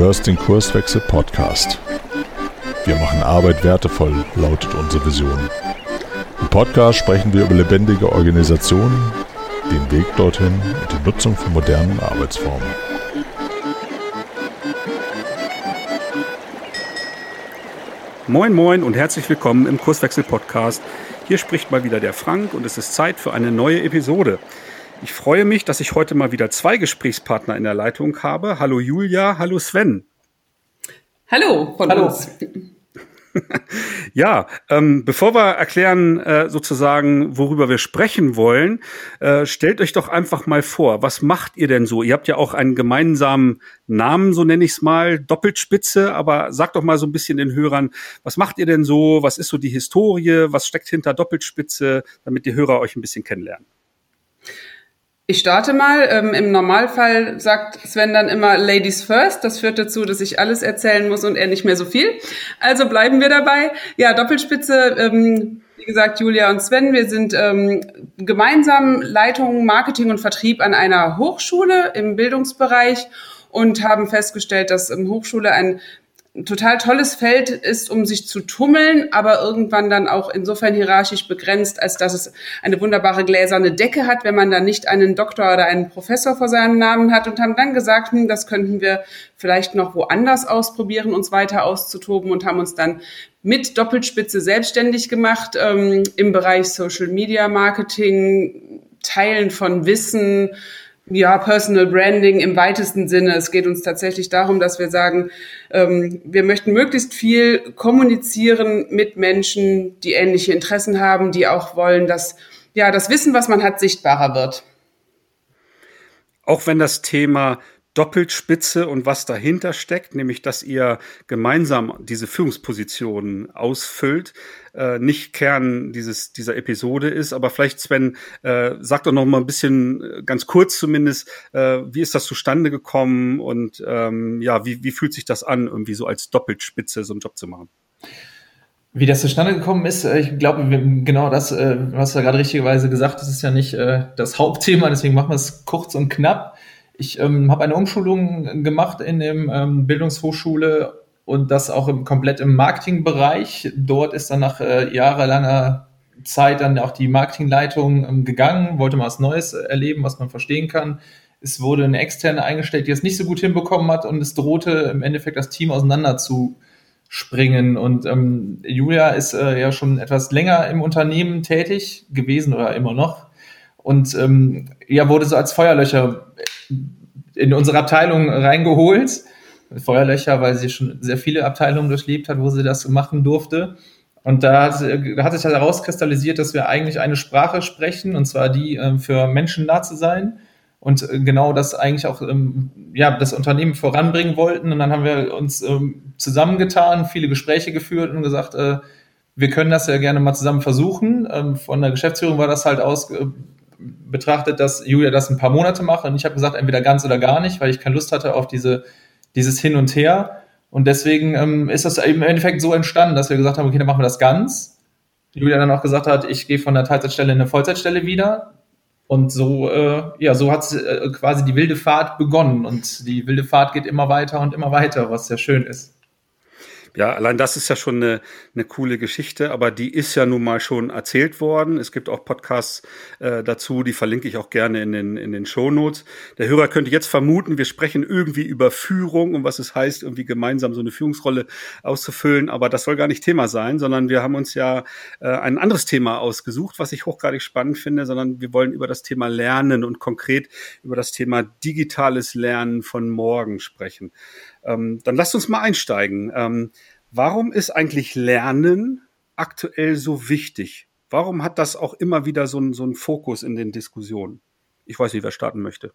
hörst den Kurswechsel Podcast. Wir machen Arbeit wertevoll, lautet unsere Vision. Im Podcast sprechen wir über lebendige Organisationen, den Weg dorthin und die Nutzung von modernen Arbeitsformen. Moin Moin und herzlich willkommen im Kurswechsel Podcast. Hier spricht mal wieder der Frank und es ist Zeit für eine neue Episode. Ich freue mich, dass ich heute mal wieder zwei Gesprächspartner in der Leitung habe. Hallo Julia, hallo Sven. Hallo von hallo. uns. ja, ähm, bevor wir erklären äh, sozusagen, worüber wir sprechen wollen, äh, stellt euch doch einfach mal vor, was macht ihr denn so? Ihr habt ja auch einen gemeinsamen Namen, so nenne ich es mal, Doppelspitze, aber sagt doch mal so ein bisschen den Hörern, was macht ihr denn so? Was ist so die Historie? Was steckt hinter Doppelspitze, damit die Hörer euch ein bisschen kennenlernen? Ich starte mal. Ähm, Im Normalfall sagt Sven dann immer Ladies first. Das führt dazu, dass ich alles erzählen muss und er nicht mehr so viel. Also bleiben wir dabei. Ja, Doppelspitze. Ähm, wie gesagt, Julia und Sven, wir sind ähm, gemeinsam Leitung Marketing und Vertrieb an einer Hochschule im Bildungsbereich und haben festgestellt, dass ähm, Hochschule ein total tolles Feld ist, um sich zu tummeln, aber irgendwann dann auch insofern hierarchisch begrenzt, als dass es eine wunderbare gläserne Decke hat, wenn man dann nicht einen Doktor oder einen Professor vor seinem Namen hat und haben dann gesagt, hm, das könnten wir vielleicht noch woanders ausprobieren, uns weiter auszutoben und haben uns dann mit Doppelspitze selbstständig gemacht ähm, im Bereich Social Media Marketing, Teilen von Wissen, ja, Personal Branding im weitesten Sinne. Es geht uns tatsächlich darum, dass wir sagen, ähm, wir möchten möglichst viel kommunizieren mit Menschen, die ähnliche Interessen haben, die auch wollen, dass ja das Wissen, was man hat, sichtbarer wird. Auch wenn das Thema Doppelspitze und was dahinter steckt, nämlich dass ihr gemeinsam diese Führungspositionen ausfüllt, äh, nicht Kern dieses, dieser Episode ist. Aber vielleicht, Sven, äh, sag doch noch mal ein bisschen, äh, ganz kurz zumindest, äh, wie ist das zustande gekommen und ähm, ja, wie, wie fühlt sich das an, irgendwie so als Doppelspitze so einen Job zu machen? Wie das zustande gekommen ist, äh, ich glaube, genau das, äh, was du gerade richtigerweise gesagt, das ist ja nicht äh, das Hauptthema, deswegen machen wir es kurz und knapp. Ich ähm, habe eine Umschulung gemacht in der ähm, Bildungshochschule und das auch im, komplett im Marketingbereich. Dort ist dann nach äh, jahrelanger Zeit dann auch die Marketingleitung ähm, gegangen, wollte mal was Neues erleben, was man verstehen kann. Es wurde eine externe eingestellt, die es nicht so gut hinbekommen hat und es drohte im Endeffekt das Team auseinander zu springen. Und ähm, Julia ist äh, ja schon etwas länger im Unternehmen tätig gewesen oder immer noch und ähm, ja wurde so als Feuerlöcher in unsere Abteilung reingeholt. Feuerlöcher, weil sie schon sehr viele Abteilungen durchlebt hat, wo sie das machen durfte. Und da hat, da hat sich herauskristallisiert, dass wir eigentlich eine Sprache sprechen, und zwar die äh, für Menschen nah zu sein. Und äh, genau das eigentlich auch ähm, ja, das Unternehmen voranbringen wollten. Und dann haben wir uns ähm, zusammengetan, viele Gespräche geführt und gesagt, äh, wir können das ja gerne mal zusammen versuchen. Ähm, von der Geschäftsführung war das halt aus, äh, betrachtet, dass Julia das ein paar Monate macht und ich habe gesagt, entweder ganz oder gar nicht, weil ich keine Lust hatte auf diese, dieses Hin und Her. Und deswegen ähm, ist das im Endeffekt so entstanden, dass wir gesagt haben, okay, dann machen wir das ganz. Julia dann auch gesagt hat, ich gehe von der Teilzeitstelle in eine Vollzeitstelle wieder. Und so, äh, ja, so hat äh, quasi die wilde Fahrt begonnen. Und die wilde Fahrt geht immer weiter und immer weiter, was sehr schön ist. Ja, allein das ist ja schon eine, eine coole Geschichte, aber die ist ja nun mal schon erzählt worden. Es gibt auch Podcasts äh, dazu, die verlinke ich auch gerne in den, in den Shownotes. Der Hörer könnte jetzt vermuten, wir sprechen irgendwie über Führung und was es heißt, irgendwie gemeinsam so eine Führungsrolle auszufüllen, aber das soll gar nicht Thema sein, sondern wir haben uns ja äh, ein anderes Thema ausgesucht, was ich hochgradig spannend finde, sondern wir wollen über das Thema Lernen und konkret über das Thema digitales Lernen von morgen sprechen. Ähm, dann lasst uns mal einsteigen. Ähm, warum ist eigentlich Lernen aktuell so wichtig? Warum hat das auch immer wieder so einen, so einen Fokus in den Diskussionen? Ich weiß nicht, wer starten möchte.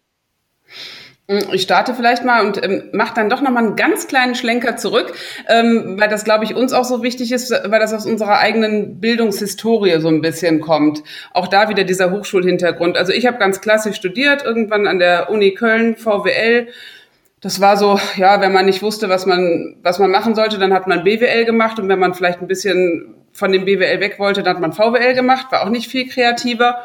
Ich starte vielleicht mal und ähm, mache dann doch noch mal einen ganz kleinen Schlenker zurück, ähm, weil das, glaube ich, uns auch so wichtig ist, weil das aus unserer eigenen Bildungshistorie so ein bisschen kommt. Auch da wieder dieser Hochschulhintergrund. Also ich habe ganz klassisch studiert, irgendwann an der Uni Köln, VWL, das war so, ja, wenn man nicht wusste, was man, was man machen sollte, dann hat man BWL gemacht. Und wenn man vielleicht ein bisschen von dem BWL weg wollte, dann hat man VWL gemacht, war auch nicht viel kreativer.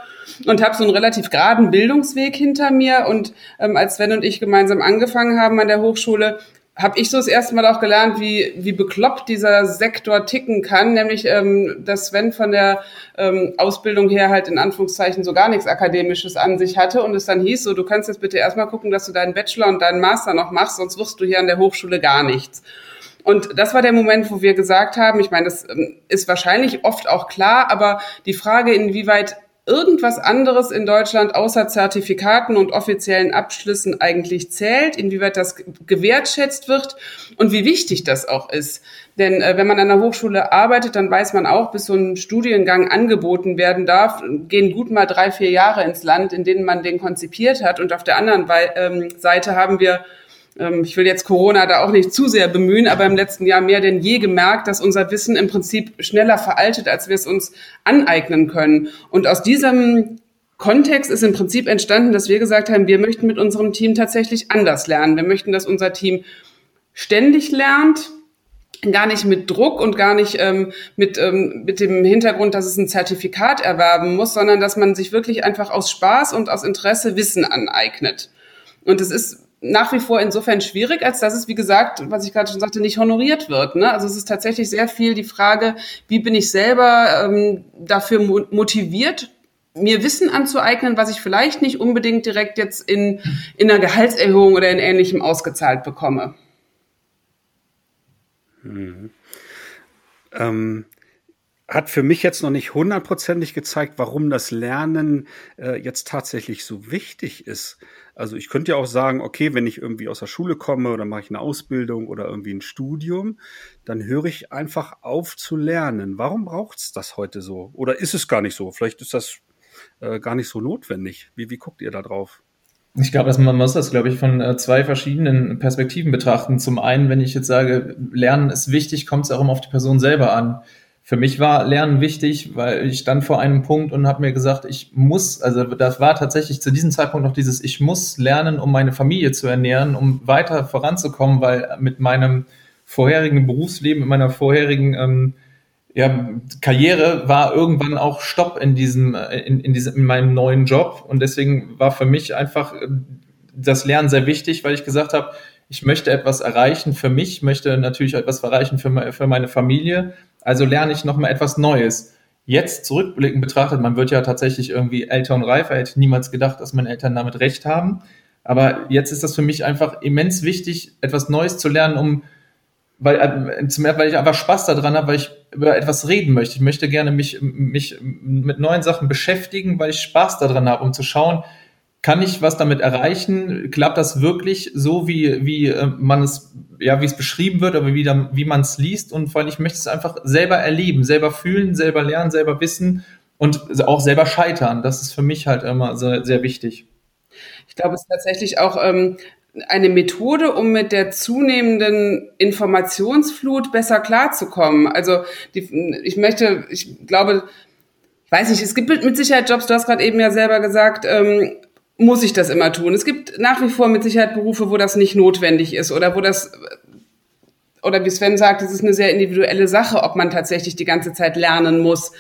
Und habe so einen relativ geraden Bildungsweg hinter mir. Und ähm, als Sven und ich gemeinsam angefangen haben an der Hochschule, habe ich so das erste Mal auch gelernt, wie, wie bekloppt dieser Sektor ticken kann, nämlich ähm, dass Sven von der ähm, Ausbildung her halt in Anführungszeichen so gar nichts Akademisches an sich hatte und es dann hieß, so du kannst jetzt bitte erstmal gucken, dass du deinen Bachelor und deinen Master noch machst, sonst wirst du hier an der Hochschule gar nichts. Und das war der Moment, wo wir gesagt haben, ich meine, das ähm, ist wahrscheinlich oft auch klar, aber die Frage, inwieweit irgendwas anderes in Deutschland außer Zertifikaten und offiziellen Abschlüssen eigentlich zählt, inwieweit das gewertschätzt wird und wie wichtig das auch ist. Denn äh, wenn man an der Hochschule arbeitet, dann weiß man auch, bis so ein Studiengang angeboten werden darf, gehen gut mal drei, vier Jahre ins Land, in denen man den konzipiert hat. Und auf der anderen ähm, Seite haben wir ich will jetzt Corona da auch nicht zu sehr bemühen, aber im letzten Jahr mehr denn je gemerkt, dass unser Wissen im Prinzip schneller veraltet, als wir es uns aneignen können. Und aus diesem Kontext ist im Prinzip entstanden, dass wir gesagt haben, wir möchten mit unserem Team tatsächlich anders lernen. Wir möchten, dass unser Team ständig lernt, gar nicht mit Druck und gar nicht ähm, mit, ähm, mit dem Hintergrund, dass es ein Zertifikat erwerben muss, sondern dass man sich wirklich einfach aus Spaß und aus Interesse Wissen aneignet. Und es ist nach wie vor insofern schwierig, als dass es, wie gesagt, was ich gerade schon sagte, nicht honoriert wird. Ne? Also es ist tatsächlich sehr viel die Frage, wie bin ich selber ähm, dafür motiviert, mir Wissen anzueignen, was ich vielleicht nicht unbedingt direkt jetzt in, in einer Gehaltserhöhung oder in Ähnlichem ausgezahlt bekomme. Mhm. Ähm, hat für mich jetzt noch nicht hundertprozentig gezeigt, warum das Lernen äh, jetzt tatsächlich so wichtig ist. Also ich könnte ja auch sagen, okay, wenn ich irgendwie aus der Schule komme oder mache ich eine Ausbildung oder irgendwie ein Studium, dann höre ich einfach auf zu lernen. Warum braucht es das heute so? Oder ist es gar nicht so? Vielleicht ist das äh, gar nicht so notwendig. Wie, wie guckt ihr da drauf? Ich glaube, man muss das, glaube ich, von äh, zwei verschiedenen Perspektiven betrachten. Zum einen, wenn ich jetzt sage, Lernen ist wichtig, kommt es auch immer auf die Person selber an für mich war Lernen wichtig, weil ich stand vor einem Punkt und habe mir gesagt, ich muss, also das war tatsächlich zu diesem Zeitpunkt noch dieses, ich muss lernen, um meine Familie zu ernähren, um weiter voranzukommen, weil mit meinem vorherigen Berufsleben, mit meiner vorherigen ähm, ja, Karriere war irgendwann auch Stopp in diesem, in, in diesem, in meinem neuen Job. Und deswegen war für mich einfach äh, das Lernen sehr wichtig, weil ich gesagt habe, ich möchte etwas erreichen für mich, möchte natürlich etwas erreichen für, für meine Familie. Also lerne ich nochmal etwas Neues. Jetzt zurückblickend betrachtet, man wird ja tatsächlich irgendwie älter und reifer, hätte niemals gedacht, dass meine Eltern damit recht haben. Aber jetzt ist das für mich einfach immens wichtig, etwas Neues zu lernen, um, weil, äh, weil ich einfach Spaß daran habe, weil ich über etwas reden möchte. Ich möchte gerne mich, mich mit neuen Sachen beschäftigen, weil ich Spaß daran habe, um zu schauen, kann ich was damit erreichen? Klappt das wirklich so, wie, wie äh, man es, ja, wie es beschrieben wird, aber wie, wie man es liest? Und vor allem, ich möchte es einfach selber erleben, selber fühlen, selber lernen, selber wissen und auch selber scheitern. Das ist für mich halt immer sehr, sehr wichtig. Ich glaube, es ist tatsächlich auch ähm, eine Methode, um mit der zunehmenden Informationsflut besser klarzukommen. Also die, ich möchte, ich glaube, ich weiß nicht, es gibt mit Sicherheit Jobs, du hast gerade eben ja selber gesagt, ähm, muss ich das immer tun. Es gibt nach wie vor mit Sicherheit Berufe, wo das nicht notwendig ist oder wo das oder wie Sven sagt, es ist eine sehr individuelle Sache, ob man tatsächlich die ganze Zeit lernen muss.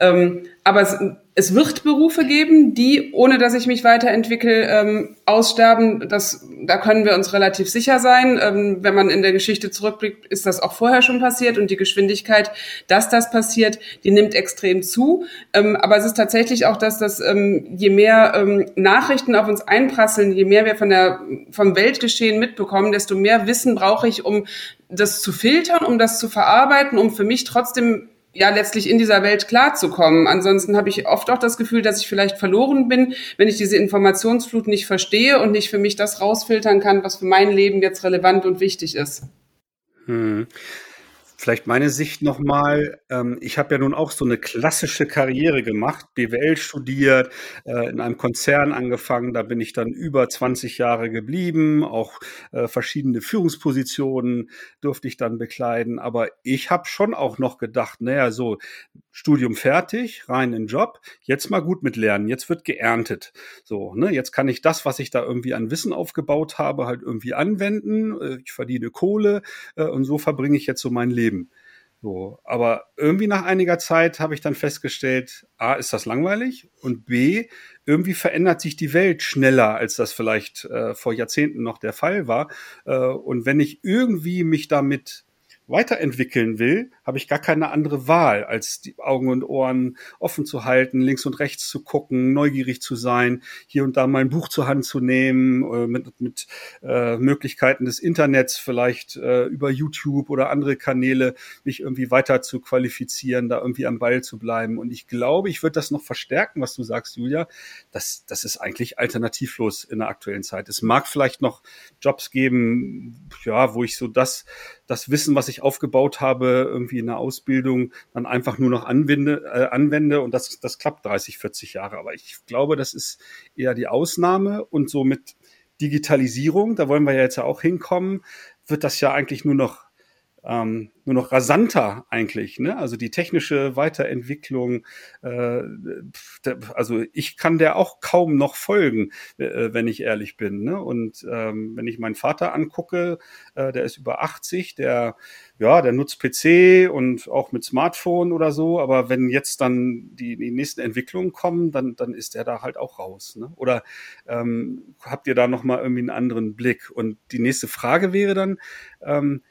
Ähm, aber es, es, wird Berufe geben, die, ohne dass ich mich weiterentwickle, ähm, aussterben. Das, da können wir uns relativ sicher sein. Ähm, wenn man in der Geschichte zurückblickt, ist das auch vorher schon passiert und die Geschwindigkeit, dass das passiert, die nimmt extrem zu. Ähm, aber es ist tatsächlich auch, dass das, ähm, je mehr ähm, Nachrichten auf uns einprasseln, je mehr wir von der, vom Weltgeschehen mitbekommen, desto mehr Wissen brauche ich, um das zu filtern, um das zu verarbeiten, um für mich trotzdem ja letztlich in dieser Welt klarzukommen. Ansonsten habe ich oft auch das Gefühl, dass ich vielleicht verloren bin, wenn ich diese Informationsflut nicht verstehe und nicht für mich das rausfiltern kann, was für mein Leben jetzt relevant und wichtig ist. Hm. Vielleicht meine Sicht nochmal. Ähm, ich habe ja nun auch so eine klassische Karriere gemacht, BWL studiert, äh, in einem Konzern angefangen. Da bin ich dann über 20 Jahre geblieben. Auch äh, verschiedene Führungspositionen durfte ich dann bekleiden. Aber ich habe schon auch noch gedacht, naja, so Studium fertig, rein in Job. Jetzt mal gut mit Lernen. Jetzt wird geerntet. So, ne, jetzt kann ich das, was ich da irgendwie an Wissen aufgebaut habe, halt irgendwie anwenden. Äh, ich verdiene Kohle äh, und so verbringe ich jetzt so mein Leben. Leben. So, aber irgendwie nach einiger Zeit habe ich dann festgestellt, A, ist das langweilig und B, irgendwie verändert sich die Welt schneller, als das vielleicht äh, vor Jahrzehnten noch der Fall war. Äh, und wenn ich irgendwie mich damit weiterentwickeln will, habe ich gar keine andere Wahl, als die Augen und Ohren offen zu halten, links und rechts zu gucken, neugierig zu sein, hier und da mal ein Buch zur Hand zu nehmen, äh, mit, mit äh, Möglichkeiten des Internets, vielleicht äh, über YouTube oder andere Kanäle, mich irgendwie weiter zu qualifizieren, da irgendwie am Ball zu bleiben. Und ich glaube, ich würde das noch verstärken, was du sagst, Julia. Das, das ist eigentlich alternativlos in der aktuellen Zeit. Es mag vielleicht noch Jobs geben, ja, wo ich so das das Wissen, was ich aufgebaut habe, irgendwie in der Ausbildung, dann einfach nur noch anwende, äh, anwende und das, das klappt 30, 40 Jahre. Aber ich glaube, das ist eher die Ausnahme und so mit Digitalisierung, da wollen wir ja jetzt auch hinkommen, wird das ja eigentlich nur noch ähm, nur noch rasanter eigentlich. Ne? Also die technische Weiterentwicklung, äh, also ich kann der auch kaum noch folgen, äh, wenn ich ehrlich bin. Ne? Und ähm, wenn ich meinen Vater angucke, äh, der ist über 80, der ja, der nutzt PC und auch mit Smartphone oder so, aber wenn jetzt dann die, die nächsten Entwicklungen kommen, dann, dann ist der da halt auch raus. Ne? Oder ähm, habt ihr da nochmal irgendwie einen anderen Blick? Und die nächste Frage wäre dann, ähm,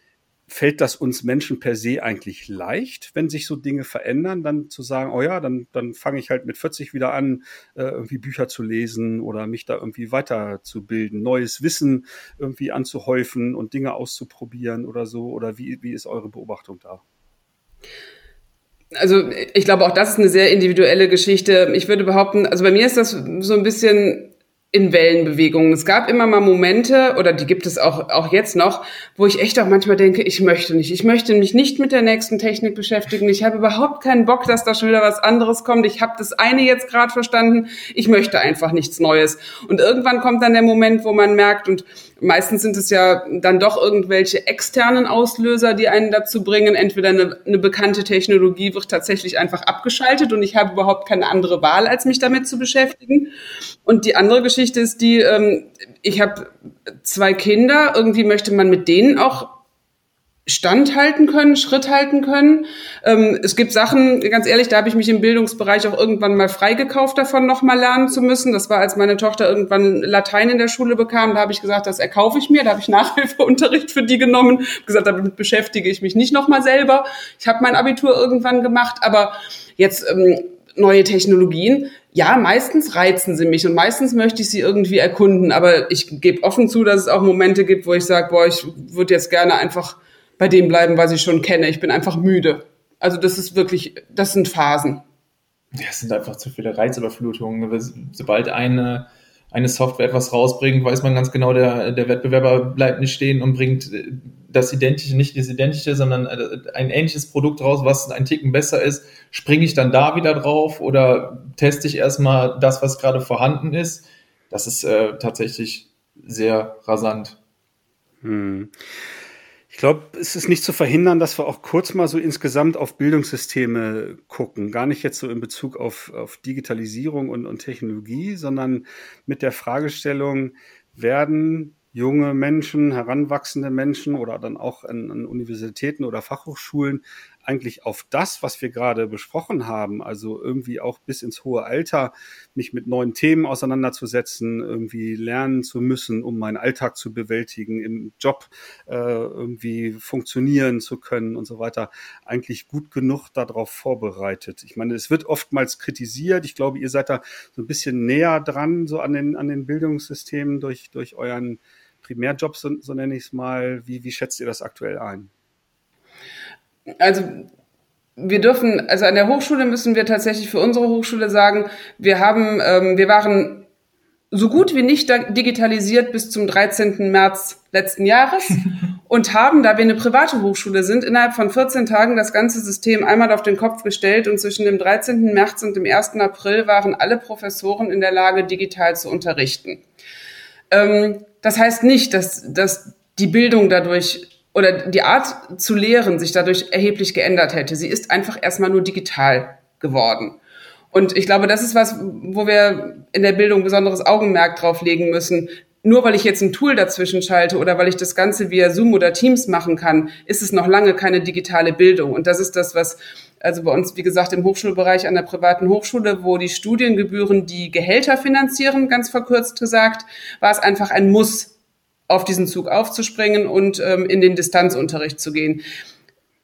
fällt das uns Menschen per se eigentlich leicht, wenn sich so Dinge verändern, dann zu sagen, oh ja, dann, dann fange ich halt mit 40 wieder an, äh, irgendwie Bücher zu lesen oder mich da irgendwie weiterzubilden, neues Wissen irgendwie anzuhäufen und Dinge auszuprobieren oder so? Oder wie, wie ist eure Beobachtung da? Also ich glaube, auch das ist eine sehr individuelle Geschichte. Ich würde behaupten, also bei mir ist das so ein bisschen in Wellenbewegungen. Es gab immer mal Momente, oder die gibt es auch, auch jetzt noch, wo ich echt auch manchmal denke, ich möchte nicht. Ich möchte mich nicht mit der nächsten Technik beschäftigen. Ich habe überhaupt keinen Bock, dass da schon wieder was anderes kommt. Ich habe das eine jetzt gerade verstanden. Ich möchte einfach nichts Neues. Und irgendwann kommt dann der Moment, wo man merkt, und meistens sind es ja dann doch irgendwelche externen Auslöser, die einen dazu bringen. Entweder eine, eine bekannte Technologie wird tatsächlich einfach abgeschaltet und ich habe überhaupt keine andere Wahl, als mich damit zu beschäftigen. Und die andere Geschichte ist die, ähm, ich habe zwei Kinder, irgendwie möchte man mit denen auch standhalten können, Schritt halten können. Ähm, es gibt Sachen, ganz ehrlich, da habe ich mich im Bildungsbereich auch irgendwann mal freigekauft davon, nochmal lernen zu müssen. Das war, als meine Tochter irgendwann Latein in der Schule bekam, da habe ich gesagt, das erkaufe ich mir. Da habe ich Nachhilfeunterricht für die genommen, gesagt, damit beschäftige ich mich nicht nochmal selber. Ich habe mein Abitur irgendwann gemacht, aber jetzt ähm, neue Technologien, ja, meistens reizen sie mich und meistens möchte ich sie irgendwie erkunden, aber ich gebe offen zu, dass es auch Momente gibt, wo ich sage, boah, ich würde jetzt gerne einfach bei dem bleiben, was ich schon kenne. Ich bin einfach müde. Also das ist wirklich, das sind Phasen. Ja, es sind einfach zu viele Reizüberflutungen. Sobald eine, eine Software etwas rausbringt, weiß man ganz genau, der, der Wettbewerber bleibt nicht stehen und bringt das Identische, nicht das Identische, sondern äh, ein ähnliches Produkt raus, was ein Ticken besser ist. Springe ich dann da wieder drauf oder teste ich erstmal das, was gerade vorhanden ist? Das ist äh, tatsächlich sehr rasant. Hm. Ich glaube, es ist nicht zu verhindern, dass wir auch kurz mal so insgesamt auf Bildungssysteme gucken. Gar nicht jetzt so in Bezug auf, auf Digitalisierung und, und Technologie, sondern mit der Fragestellung, werden junge Menschen, heranwachsende Menschen oder dann auch an, an Universitäten oder Fachhochschulen eigentlich auf das, was wir gerade besprochen haben, also irgendwie auch bis ins hohe Alter mich mit neuen Themen auseinanderzusetzen, irgendwie lernen zu müssen, um meinen Alltag zu bewältigen, im Job äh, irgendwie funktionieren zu können und so weiter, eigentlich gut genug darauf vorbereitet. Ich meine, es wird oftmals kritisiert. Ich glaube, ihr seid da so ein bisschen näher dran, so an den, an den Bildungssystemen durch, durch euren Primärjob, so, so nenne ich es mal. Wie, wie schätzt ihr das aktuell ein? Also wir dürfen, also an der Hochschule müssen wir tatsächlich für unsere Hochschule sagen, wir haben, ähm, wir waren so gut wie nicht digitalisiert bis zum 13. März letzten Jahres und haben, da wir eine private Hochschule sind, innerhalb von 14 Tagen das ganze System einmal auf den Kopf gestellt und zwischen dem 13. März und dem 1. April waren alle Professoren in der Lage, digital zu unterrichten. Ähm, das heißt nicht, dass, dass die Bildung dadurch oder die Art zu lehren sich dadurch erheblich geändert hätte. Sie ist einfach erstmal nur digital geworden. Und ich glaube, das ist was, wo wir in der Bildung besonderes Augenmerk drauf legen müssen. nur weil ich jetzt ein Tool dazwischen schalte oder weil ich das Ganze via Zoom oder Teams machen kann, ist es noch lange keine digitale Bildung. Und das ist das, was also bei uns, wie gesagt, im Hochschulbereich an der privaten Hochschule, wo die Studiengebühren die Gehälter finanzieren, ganz verkürzt gesagt, war es einfach ein Muss, auf diesen Zug aufzuspringen und ähm, in den Distanzunterricht zu gehen.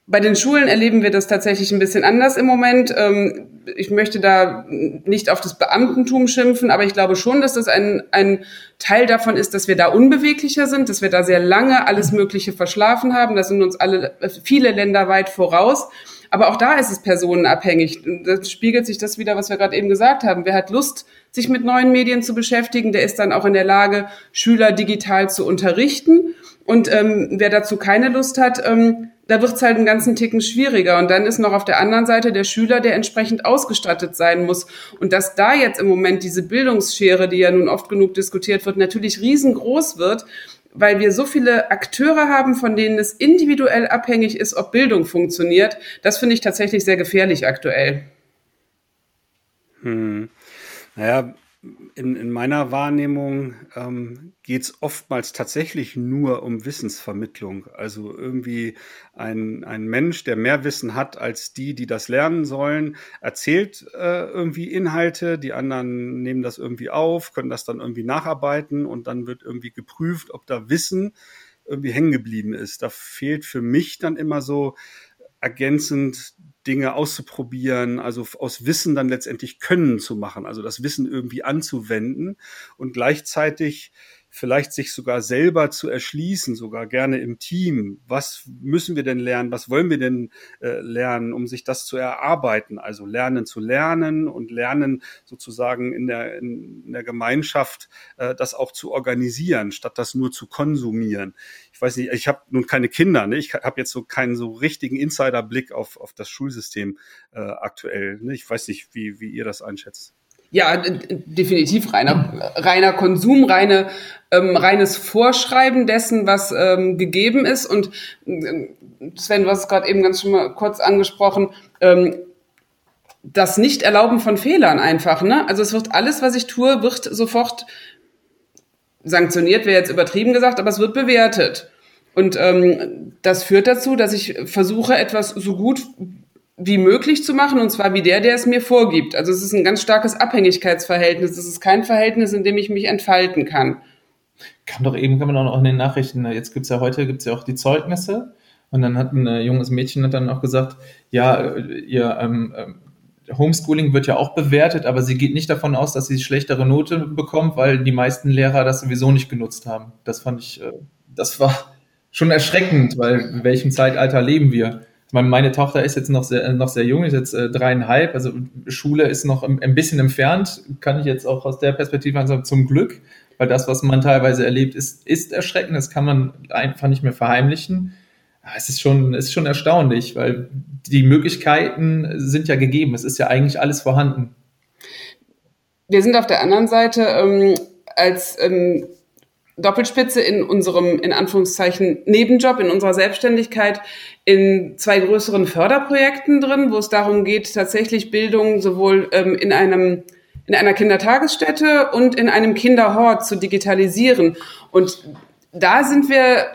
Bei den Schulen erleben wir das tatsächlich ein bisschen anders im Moment. Ähm, ich möchte da nicht auf das Beamtentum schimpfen, aber ich glaube schon, dass das ein, ein Teil davon ist, dass wir da unbeweglicher sind, dass wir da sehr lange alles Mögliche verschlafen haben. Da sind uns alle, viele Länder weit voraus. Aber auch da ist es personenabhängig. Da spiegelt sich das wieder, was wir gerade eben gesagt haben. Wer hat Lust, sich mit neuen Medien zu beschäftigen, der ist dann auch in der Lage, Schüler digital zu unterrichten. Und ähm, wer dazu keine Lust hat, ähm, da wird es halt einen ganzen Ticken schwieriger. Und dann ist noch auf der anderen Seite der Schüler, der entsprechend ausgestattet sein muss. Und dass da jetzt im Moment diese Bildungsschere, die ja nun oft genug diskutiert wird, natürlich riesengroß wird, weil wir so viele Akteure haben, von denen es individuell abhängig ist, ob Bildung funktioniert, das finde ich tatsächlich sehr gefährlich aktuell. Hm. Naja, in, in meiner Wahrnehmung ähm, geht es oftmals tatsächlich nur um Wissensvermittlung. Also irgendwie ein, ein Mensch, der mehr Wissen hat als die, die das lernen sollen, erzählt äh, irgendwie Inhalte, die anderen nehmen das irgendwie auf, können das dann irgendwie nacharbeiten und dann wird irgendwie geprüft, ob da Wissen irgendwie hängen geblieben ist. Da fehlt für mich dann immer so ergänzend Dinge auszuprobieren, also aus Wissen dann letztendlich Können zu machen, also das Wissen irgendwie anzuwenden und gleichzeitig vielleicht sich sogar selber zu erschließen, sogar gerne im Team. Was müssen wir denn lernen? Was wollen wir denn äh, lernen, um sich das zu erarbeiten? Also lernen zu lernen und lernen sozusagen in der, in, der Gemeinschaft äh, das auch zu organisieren, statt das nur zu konsumieren. Ich weiß nicht, ich habe nun keine Kinder, ne? ich habe jetzt so keinen so richtigen Insiderblick auf, auf das Schulsystem äh, aktuell. Ne? Ich weiß nicht, wie, wie ihr das einschätzt. Ja, definitiv reiner, reiner Konsum, reine, ähm, reines Vorschreiben dessen, was ähm, gegeben ist. Und äh, Sven, du hast es gerade eben ganz schon mal kurz angesprochen, ähm, das Nicht-Erlauben von Fehlern einfach. Ne? Also es wird alles, was ich tue, wird sofort sanktioniert, wäre jetzt übertrieben gesagt, aber es wird bewertet. Und ähm, das führt dazu, dass ich versuche, etwas so gut wie möglich zu machen, und zwar wie der, der es mir vorgibt. Also es ist ein ganz starkes Abhängigkeitsverhältnis. Es ist kein Verhältnis, in dem ich mich entfalten kann. Kam doch eben, kann man auch noch in den Nachrichten, jetzt gibt's ja heute, gibt's ja auch die Zeugnisse. Und dann hat ein äh, junges Mädchen hat dann auch gesagt, ja, äh, ihr ähm, ähm, Homeschooling wird ja auch bewertet, aber sie geht nicht davon aus, dass sie schlechtere Note bekommt, weil die meisten Lehrer das sowieso nicht genutzt haben. Das fand ich, äh, das war schon erschreckend, weil in welchem Zeitalter leben wir? Meine, meine Tochter ist jetzt noch sehr, noch sehr jung, ist jetzt äh, dreieinhalb, also Schule ist noch ein, ein bisschen entfernt, kann ich jetzt auch aus der Perspektive sagen, zum Glück, weil das, was man teilweise erlebt, ist, ist erschreckend, das kann man einfach nicht mehr verheimlichen. Es ist schon, ist schon erstaunlich, weil die Möglichkeiten sind ja gegeben, es ist ja eigentlich alles vorhanden. Wir sind auf der anderen Seite ähm, als ähm, Doppelspitze in unserem, in Anführungszeichen, Nebenjob, in unserer Selbstständigkeit in zwei größeren Förderprojekten drin, wo es darum geht, tatsächlich Bildung sowohl ähm, in einem in einer Kindertagesstätte und in einem Kinderhort zu digitalisieren. Und da sind wir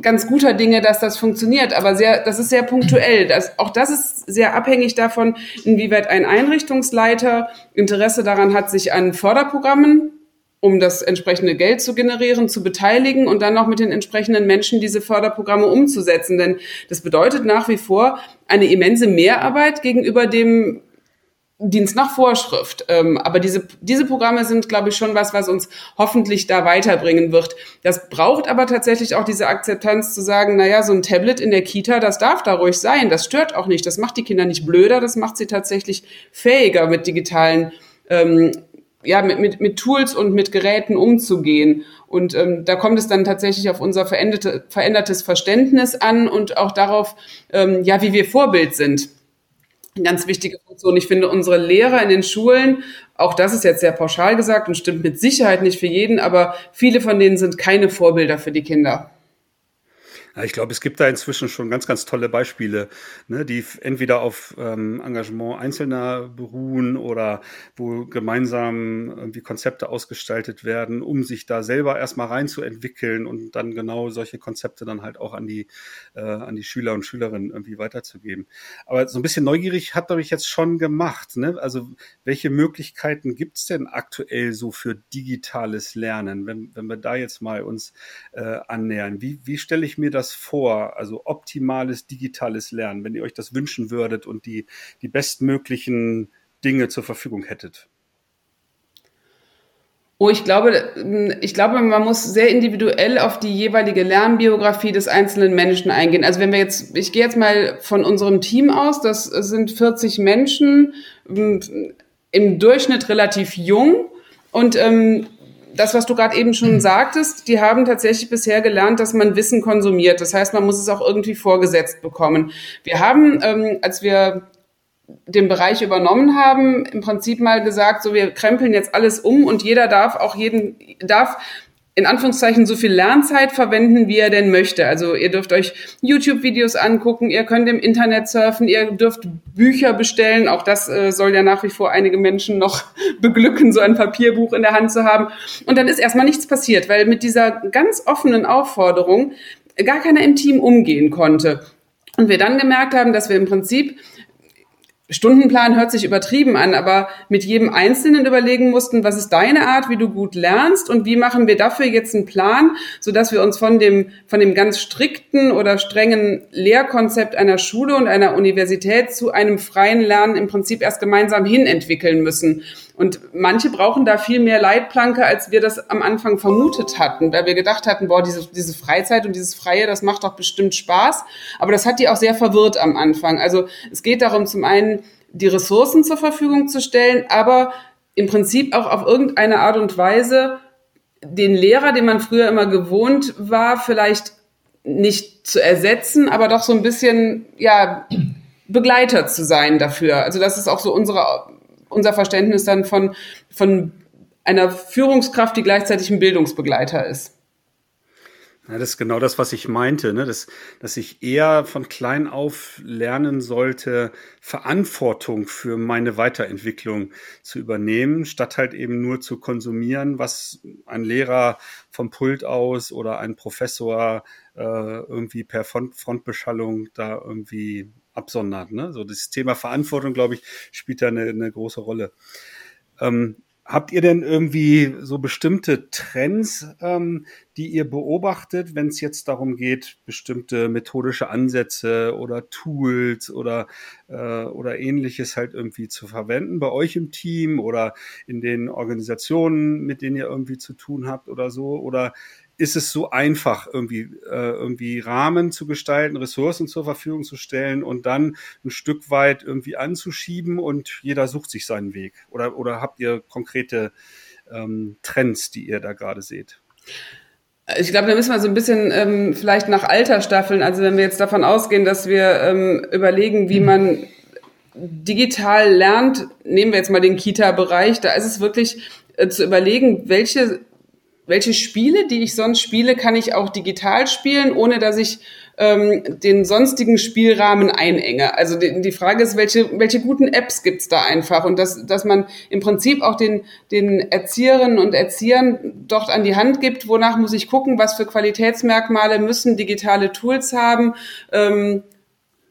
ganz guter Dinge, dass das funktioniert, aber sehr, das ist sehr punktuell. Das, auch das ist sehr abhängig davon, inwieweit ein Einrichtungsleiter Interesse daran hat, sich an Förderprogrammen um das entsprechende Geld zu generieren, zu beteiligen und dann noch mit den entsprechenden Menschen diese Förderprogramme umzusetzen. Denn das bedeutet nach wie vor eine immense Mehrarbeit gegenüber dem Dienst nach Vorschrift. Ähm, aber diese, diese Programme sind, glaube ich, schon was, was uns hoffentlich da weiterbringen wird. Das braucht aber tatsächlich auch diese Akzeptanz zu sagen, na ja, so ein Tablet in der Kita, das darf da ruhig sein. Das stört auch nicht. Das macht die Kinder nicht blöder. Das macht sie tatsächlich fähiger mit digitalen ähm, ja, mit, mit, mit Tools und mit Geräten umzugehen. Und ähm, da kommt es dann tatsächlich auf unser veränderte, verändertes Verständnis an und auch darauf, ähm, ja, wie wir Vorbild sind. Eine ganz wichtige Funktion. Ich finde, unsere Lehrer in den Schulen, auch das ist jetzt sehr pauschal gesagt und stimmt mit Sicherheit nicht für jeden, aber viele von denen sind keine Vorbilder für die Kinder. Ja, ich glaube, es gibt da inzwischen schon ganz, ganz tolle Beispiele, ne, die entweder auf ähm, Engagement Einzelner beruhen oder wo gemeinsam irgendwie Konzepte ausgestaltet werden, um sich da selber erstmal reinzuentwickeln und dann genau solche Konzepte dann halt auch an die, äh, an die Schüler und Schülerinnen irgendwie weiterzugeben. Aber so ein bisschen neugierig hat mich jetzt schon gemacht. Ne? Also welche Möglichkeiten gibt's denn aktuell so für digitales Lernen, wenn, wenn wir da jetzt mal uns äh, annähern? Wie, wie stelle ich mir das das vor? Also optimales digitales Lernen, wenn ihr euch das wünschen würdet und die, die bestmöglichen Dinge zur Verfügung hättet? Oh, ich glaube, ich glaube, man muss sehr individuell auf die jeweilige Lernbiografie des einzelnen Menschen eingehen. Also wenn wir jetzt, ich gehe jetzt mal von unserem Team aus, das sind 40 Menschen, im Durchschnitt relativ jung und ähm, das, was du gerade eben schon mhm. sagtest, die haben tatsächlich bisher gelernt, dass man Wissen konsumiert. Das heißt, man muss es auch irgendwie vorgesetzt bekommen. Wir haben, ähm, als wir den Bereich übernommen haben, im Prinzip mal gesagt, so wir krempeln jetzt alles um und jeder darf auch jeden darf in Anführungszeichen so viel Lernzeit verwenden, wie er denn möchte. Also ihr dürft euch YouTube-Videos angucken, ihr könnt im Internet surfen, ihr dürft Bücher bestellen. Auch das äh, soll ja nach wie vor einige Menschen noch beglücken, so ein Papierbuch in der Hand zu haben. Und dann ist erstmal nichts passiert, weil mit dieser ganz offenen Aufforderung gar keiner im Team umgehen konnte. Und wir dann gemerkt haben, dass wir im Prinzip Stundenplan hört sich übertrieben an, aber mit jedem Einzelnen überlegen mussten, was ist deine Art, wie du gut lernst und wie machen wir dafür jetzt einen Plan, so dass wir uns von dem, von dem ganz strikten oder strengen Lehrkonzept einer Schule und einer Universität zu einem freien Lernen im Prinzip erst gemeinsam hin entwickeln müssen. Und manche brauchen da viel mehr Leitplanke, als wir das am Anfang vermutet hatten, weil wir gedacht hatten, boah, diese, diese Freizeit und dieses Freie, das macht doch bestimmt Spaß. Aber das hat die auch sehr verwirrt am Anfang. Also es geht darum, zum einen die Ressourcen zur Verfügung zu stellen, aber im Prinzip auch auf irgendeine Art und Weise den Lehrer, den man früher immer gewohnt war, vielleicht nicht zu ersetzen, aber doch so ein bisschen, ja, Begleiter zu sein dafür. Also das ist auch so unsere unser Verständnis dann von, von einer Führungskraft, die gleichzeitig ein Bildungsbegleiter ist. Ja, das ist genau das, was ich meinte, ne? dass, dass ich eher von klein auf lernen sollte, Verantwortung für meine Weiterentwicklung zu übernehmen, statt halt eben nur zu konsumieren, was ein Lehrer vom Pult aus oder ein Professor äh, irgendwie per Front Frontbeschallung da irgendwie absondert. Ne? So das Thema Verantwortung, glaube ich, spielt da eine, eine große Rolle. Ähm, habt ihr denn irgendwie so bestimmte Trends, ähm, die ihr beobachtet, wenn es jetzt darum geht, bestimmte methodische Ansätze oder Tools oder, äh, oder ähnliches halt irgendwie zu verwenden bei euch im Team oder in den Organisationen, mit denen ihr irgendwie zu tun habt oder so? Oder ist es so einfach, irgendwie, äh, irgendwie Rahmen zu gestalten, Ressourcen zur Verfügung zu stellen und dann ein Stück weit irgendwie anzuschieben und jeder sucht sich seinen Weg? Oder, oder habt ihr konkrete ähm, Trends, die ihr da gerade seht? Ich glaube, da müssen wir so ein bisschen ähm, vielleicht nach Alter staffeln. Also wenn wir jetzt davon ausgehen, dass wir ähm, überlegen, wie man digital lernt, nehmen wir jetzt mal den Kita-Bereich, da ist es wirklich äh, zu überlegen, welche welche Spiele, die ich sonst spiele, kann ich auch digital spielen, ohne dass ich ähm, den sonstigen Spielrahmen einenge. Also die, die Frage ist, welche, welche guten Apps gibt's da einfach und dass, dass man im Prinzip auch den, den Erzieherinnen und Erziehern dort an die Hand gibt, wonach muss ich gucken, was für Qualitätsmerkmale müssen digitale Tools haben. Ähm,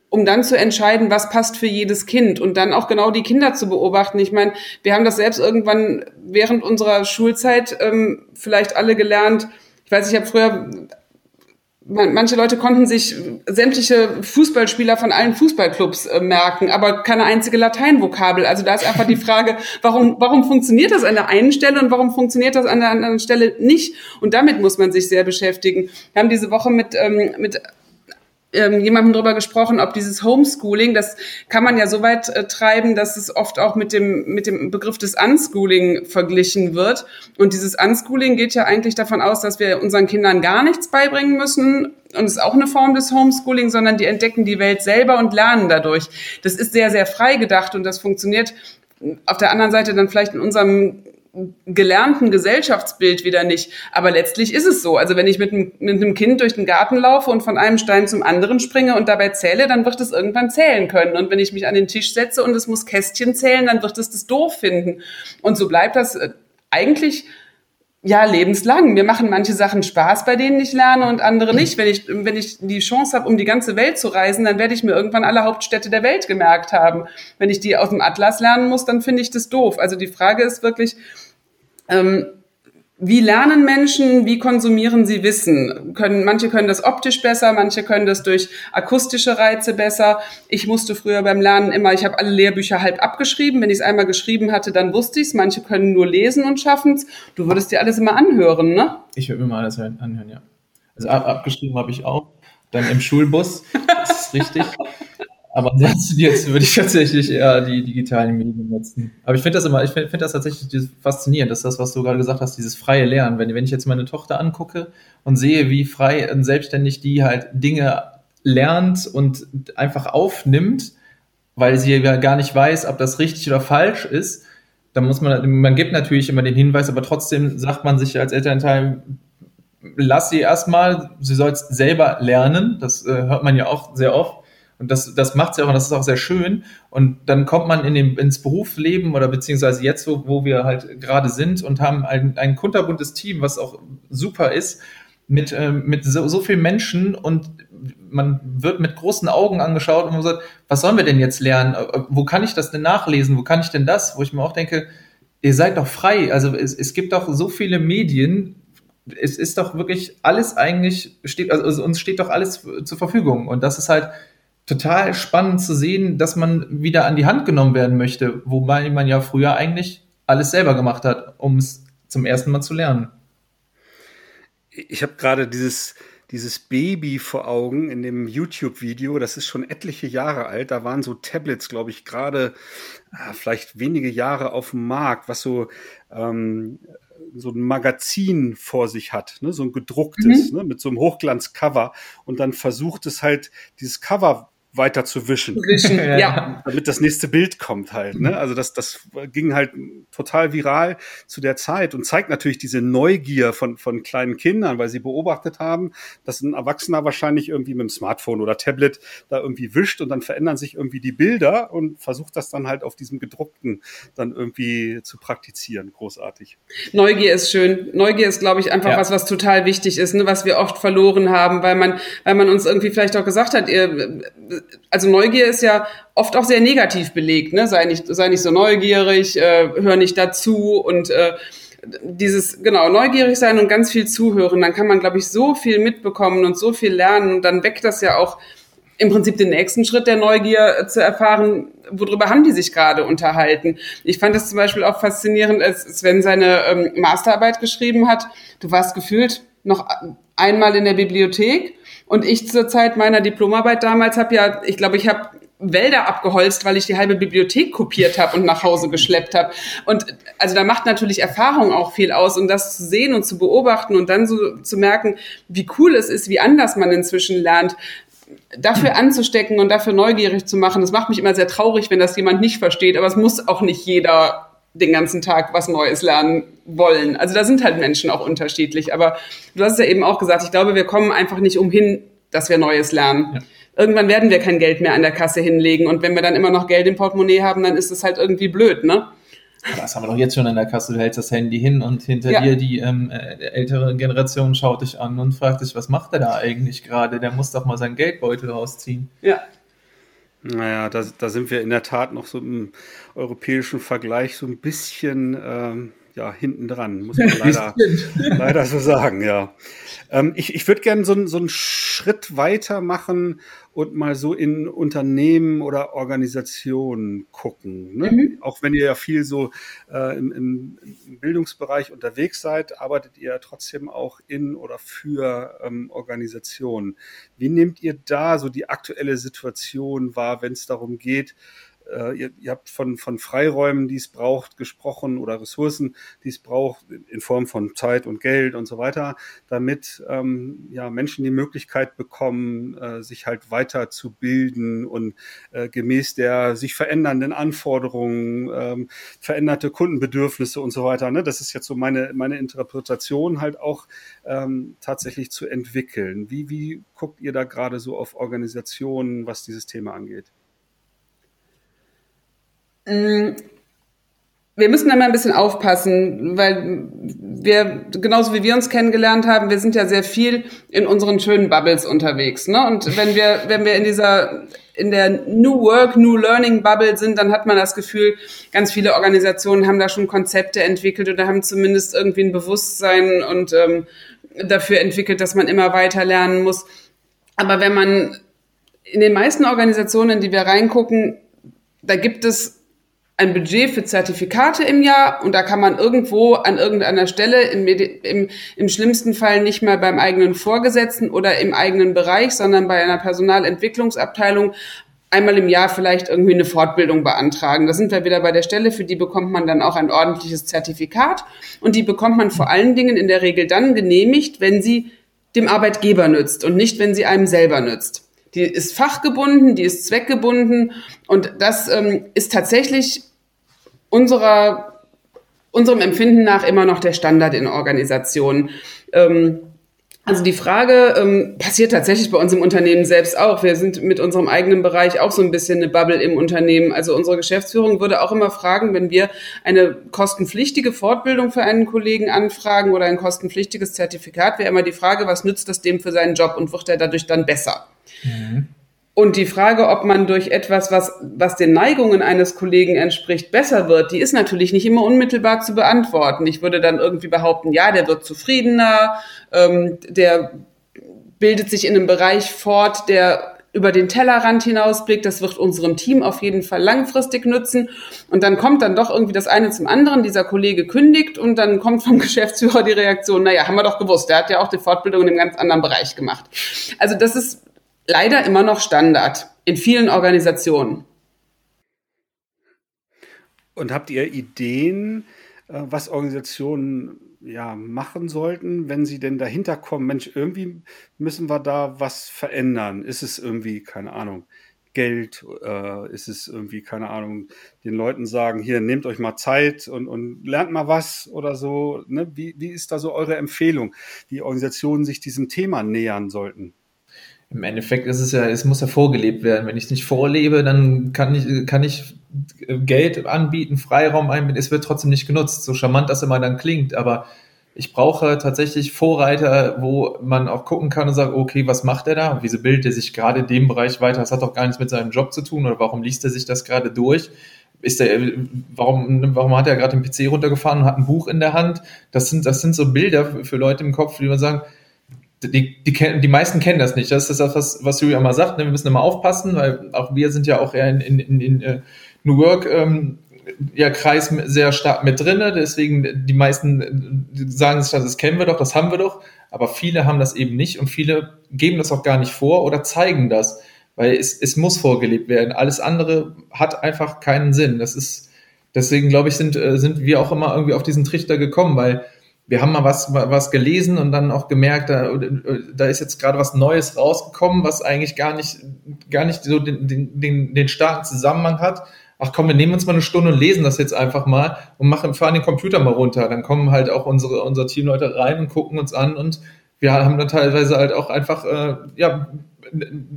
um dann zu entscheiden, was passt für jedes Kind und dann auch genau die Kinder zu beobachten. Ich meine, wir haben das selbst irgendwann während unserer Schulzeit ähm, vielleicht alle gelernt. Ich weiß, ich habe früher manche Leute konnten sich sämtliche Fußballspieler von allen Fußballclubs äh, merken, aber keine einzige Lateinvokabel. Also da ist einfach die Frage, warum, warum funktioniert das an der einen Stelle und warum funktioniert das an der anderen Stelle nicht? Und damit muss man sich sehr beschäftigen. Wir haben diese Woche mit, ähm, mit ähm, jemandem darüber gesprochen, ob dieses Homeschooling, das kann man ja so weit äh, treiben, dass es oft auch mit dem, mit dem Begriff des Unschooling verglichen wird. Und dieses Unschooling geht ja eigentlich davon aus, dass wir unseren Kindern gar nichts beibringen müssen. Und es ist auch eine Form des Homeschooling, sondern die entdecken die Welt selber und lernen dadurch. Das ist sehr, sehr frei gedacht und das funktioniert auf der anderen Seite dann vielleicht in unserem gelernten Gesellschaftsbild wieder nicht. Aber letztlich ist es so. Also wenn ich mit einem, mit einem Kind durch den Garten laufe und von einem Stein zum anderen springe und dabei zähle, dann wird es irgendwann zählen können. Und wenn ich mich an den Tisch setze und es muss Kästchen zählen, dann wird es das doof finden. Und so bleibt das äh, eigentlich ja, lebenslang. Mir machen manche Sachen Spaß, bei denen ich lerne und andere nicht. Wenn ich, wenn ich die Chance habe, um die ganze Welt zu reisen, dann werde ich mir irgendwann alle Hauptstädte der Welt gemerkt haben. Wenn ich die aus dem Atlas lernen muss, dann finde ich das doof. Also die Frage ist wirklich, ähm, wie lernen Menschen, wie konsumieren sie Wissen? Können, manche können das optisch besser, manche können das durch akustische Reize besser. Ich musste früher beim Lernen immer, ich habe alle Lehrbücher halb abgeschrieben. Wenn ich es einmal geschrieben hatte, dann wusste ich es. Manche können nur lesen und schaffen es. Du würdest dir alles immer anhören, ne? Ich würde mir mal alles anhören, ja. Also ab, abgeschrieben habe ich auch. Dann im Schulbus, das ist richtig. Aber jetzt würde ich tatsächlich eher die digitalen Medien nutzen. Aber ich finde das immer, ich finde find das tatsächlich faszinierend, dass das, was du gerade gesagt hast, dieses freie Lernen. Wenn, wenn ich jetzt meine Tochter angucke und sehe, wie frei und selbstständig die halt Dinge lernt und einfach aufnimmt, weil sie ja gar nicht weiß, ob das richtig oder falsch ist, dann muss man, man gibt natürlich immer den Hinweis, aber trotzdem sagt man sich als Elternteil, lass sie erstmal, sie soll es selber lernen. Das äh, hört man ja auch sehr oft. Und das, das macht es ja auch, und das ist auch sehr schön. Und dann kommt man in den, ins Berufsleben oder beziehungsweise jetzt, wo, wo wir halt gerade sind und haben ein, ein kunterbuntes Team, was auch super ist, mit, äh, mit so, so vielen Menschen und man wird mit großen Augen angeschaut und man sagt, was sollen wir denn jetzt lernen? Äh, wo kann ich das denn nachlesen? Wo kann ich denn das? Wo ich mir auch denke, ihr seid doch frei. Also es, es gibt doch so viele Medien, es ist doch wirklich alles eigentlich, steht, also uns steht doch alles zur Verfügung. Und das ist halt total spannend zu sehen, dass man wieder an die Hand genommen werden möchte, wobei man ja früher eigentlich alles selber gemacht hat, um es zum ersten Mal zu lernen. Ich habe gerade dieses, dieses Baby vor Augen in dem YouTube-Video, das ist schon etliche Jahre alt. Da waren so Tablets, glaube ich, gerade äh, vielleicht wenige Jahre auf dem Markt, was so ähm, so ein Magazin vor sich hat, ne, so ein gedrucktes, mhm. ne, mit so einem Hochglanzcover und dann versucht es halt, dieses Cover weiter zu wischen. Wischen, ja. Damit das nächste Bild kommt halt. Ne? Also das, das ging halt total viral zu der Zeit und zeigt natürlich diese Neugier von, von kleinen Kindern, weil sie beobachtet haben, dass ein Erwachsener wahrscheinlich irgendwie mit dem Smartphone oder Tablet da irgendwie wischt und dann verändern sich irgendwie die Bilder und versucht das dann halt auf diesem gedruckten dann irgendwie zu praktizieren. Großartig. Neugier ist schön. Neugier ist, glaube ich, einfach ja. was, was total wichtig ist, ne? was wir oft verloren haben, weil man, weil man uns irgendwie vielleicht auch gesagt hat, ihr, also Neugier ist ja oft auch sehr negativ belegt, ne? Sei nicht, sei nicht so neugierig, äh, hör nicht dazu und äh, dieses, genau, neugierig sein und ganz viel zuhören, dann kann man, glaube ich, so viel mitbekommen und so viel lernen und dann weckt das ja auch im Prinzip den nächsten Schritt der Neugier zu erfahren, worüber haben die sich gerade unterhalten. Ich fand es zum Beispiel auch faszinierend, als Sven seine ähm, Masterarbeit geschrieben hat. Du warst gefühlt noch einmal in der Bibliothek und ich zur Zeit meiner Diplomarbeit damals habe ja, ich glaube, ich habe Wälder abgeholzt, weil ich die halbe Bibliothek kopiert habe und nach Hause geschleppt habe. Und also da macht natürlich Erfahrung auch viel aus und das zu sehen und zu beobachten und dann so zu merken, wie cool es ist, wie anders man inzwischen lernt, dafür anzustecken und dafür neugierig zu machen. Das macht mich immer sehr traurig, wenn das jemand nicht versteht, aber es muss auch nicht jeder den ganzen Tag was Neues lernen wollen. Also da sind halt Menschen auch unterschiedlich. Aber du hast es ja eben auch gesagt, ich glaube, wir kommen einfach nicht umhin, dass wir Neues lernen. Ja. Irgendwann werden wir kein Geld mehr an der Kasse hinlegen. Und wenn wir dann immer noch Geld im Portemonnaie haben, dann ist es halt irgendwie blöd, ne? Das haben wir doch jetzt schon an der Kasse. Du hältst das Handy hin und hinter ja. dir die ähm, äh, ältere Generation schaut dich an und fragt dich, was macht der da eigentlich gerade? Der muss doch mal sein Geldbeutel rausziehen. Ja. Naja, da, da sind wir in der Tat noch so im europäischen Vergleich so ein bisschen ähm, ja, hinten dran, muss man leider, leider so sagen, ja. Ähm, ich ich würde gerne so, so einen Schritt weiter machen und mal so in Unternehmen oder Organisationen gucken. Ne? Mhm. Auch wenn ihr ja viel so äh, im, im, Bildungsbereich unterwegs seid, arbeitet ihr trotzdem auch in oder für ähm, Organisationen. Wie nehmt ihr da so die aktuelle Situation wahr, wenn es darum geht, ihr, ihr habt von, von Freiräumen, die es braucht, gesprochen oder Ressourcen, die es braucht, in Form von Zeit und Geld und so weiter, damit ähm, ja, Menschen die Möglichkeit bekommen, äh, sich halt weiter zu bilden und äh, gemäß der sich verändernden Anforderungen, ähm, veränderte Kundenbedürfnisse und so weiter. Ne? Das ist jetzt so meine, meine Interpretation halt auch ähm, tatsächlich zu entwickeln. Wie, wie guckt ihr da gerade so auf Organisationen, was dieses Thema angeht? Mm, wir müssen da mal ein bisschen aufpassen, weil wir, genauso wie wir uns kennengelernt haben, wir sind ja sehr viel in unseren schönen Bubbles unterwegs. Ne? Und wenn wir, wenn wir in dieser, in der New Work, New Learning Bubble sind, dann hat man das Gefühl, ganz viele Organisationen haben da schon Konzepte entwickelt oder haben zumindest irgendwie ein Bewusstsein und ähm, dafür entwickelt, dass man immer weiter lernen muss. Aber wenn man in den meisten Organisationen, in die wir reingucken, da gibt es ein Budget für Zertifikate im Jahr und da kann man irgendwo an irgendeiner Stelle im, im, im schlimmsten Fall nicht mal beim eigenen Vorgesetzten oder im eigenen Bereich, sondern bei einer Personalentwicklungsabteilung einmal im Jahr vielleicht irgendwie eine Fortbildung beantragen. Da sind wir wieder bei der Stelle, für die bekommt man dann auch ein ordentliches Zertifikat und die bekommt man vor allen Dingen in der Regel dann genehmigt, wenn sie dem Arbeitgeber nützt und nicht, wenn sie einem selber nützt. Die ist fachgebunden, die ist zweckgebunden und das ähm, ist tatsächlich unserer, unserem Empfinden nach immer noch der Standard in Organisationen. Ähm, also die Frage ähm, passiert tatsächlich bei uns im Unternehmen selbst auch. Wir sind mit unserem eigenen Bereich auch so ein bisschen eine Bubble im Unternehmen. Also unsere Geschäftsführung würde auch immer fragen, wenn wir eine kostenpflichtige Fortbildung für einen Kollegen anfragen oder ein kostenpflichtiges Zertifikat, wäre immer die Frage, was nützt das dem für seinen Job und wird er dadurch dann besser? Mhm. Und die Frage, ob man durch etwas, was, was den Neigungen eines Kollegen entspricht, besser wird, die ist natürlich nicht immer unmittelbar zu beantworten. Ich würde dann irgendwie behaupten, ja, der wird zufriedener, ähm, der bildet sich in einem Bereich fort, der über den Tellerrand hinausblickt. Das wird unserem Team auf jeden Fall langfristig nützen. Und dann kommt dann doch irgendwie das eine zum anderen. Dieser Kollege kündigt und dann kommt vom Geschäftsführer die Reaktion, naja, haben wir doch gewusst, der hat ja auch die Fortbildung in einem ganz anderen Bereich gemacht. Also das ist leider immer noch Standard in vielen Organisationen. Und habt ihr Ideen, äh, was Organisationen ja machen sollten, wenn sie denn dahinter kommen, Mensch, irgendwie müssen wir da was verändern? Ist es irgendwie, keine Ahnung, Geld? Äh, ist es irgendwie, keine Ahnung, den Leuten sagen, hier, nehmt euch mal Zeit und, und lernt mal was oder so? Ne? Wie, wie ist da so eure Empfehlung, wie Organisationen sich diesem Thema nähern sollten? Im Endeffekt ist es ja, es muss ja vorgelebt werden. Wenn ich es nicht vorlebe, dann kann ich, kann ich Geld anbieten, Freiraum einbieten, es wird trotzdem nicht genutzt. So charmant das immer dann klingt, aber ich brauche tatsächlich Vorreiter, wo man auch gucken kann und sagt, okay, was macht er da? Wieso bildet er sich gerade in dem Bereich weiter? Das hat doch gar nichts mit seinem Job zu tun oder warum liest er sich das gerade durch? Ist der, warum, warum hat er gerade den PC runtergefahren und hat ein Buch in der Hand? Das sind, das sind so Bilder für Leute im Kopf, die man sagen, die, die, die meisten kennen das nicht. Das ist das, was, was Julia immer sagt. Ne? Wir müssen immer aufpassen, weil auch wir sind ja auch eher in, in, in, in uh, New Work ähm, ja, Kreis sehr stark mit drinne. Deswegen die meisten sagen sich, das kennen wir doch, das haben wir doch. Aber viele haben das eben nicht und viele geben das auch gar nicht vor oder zeigen das, weil es, es muss vorgelebt werden. Alles andere hat einfach keinen Sinn. Das ist deswegen glaube ich sind äh, sind wir auch immer irgendwie auf diesen Trichter gekommen, weil wir haben mal was, was gelesen und dann auch gemerkt, da, da ist jetzt gerade was Neues rausgekommen, was eigentlich gar nicht, gar nicht so den, den, den starken Zusammenhang hat. Ach komm, wir nehmen uns mal eine Stunde und lesen das jetzt einfach mal und machen, fahren den Computer mal runter. Dann kommen halt auch unsere, unsere Teamleute rein und gucken uns an und wir haben dann teilweise halt auch einfach, äh, ja,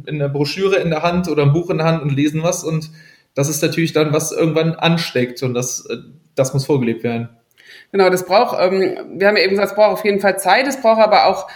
eine Broschüre in der Hand oder ein Buch in der Hand und lesen was und das ist natürlich dann, was irgendwann ansteckt und das, äh, das muss vorgelebt werden. Genau, das braucht, ähm, wir haben ja eben gesagt, es braucht auf jeden Fall Zeit, es braucht aber auch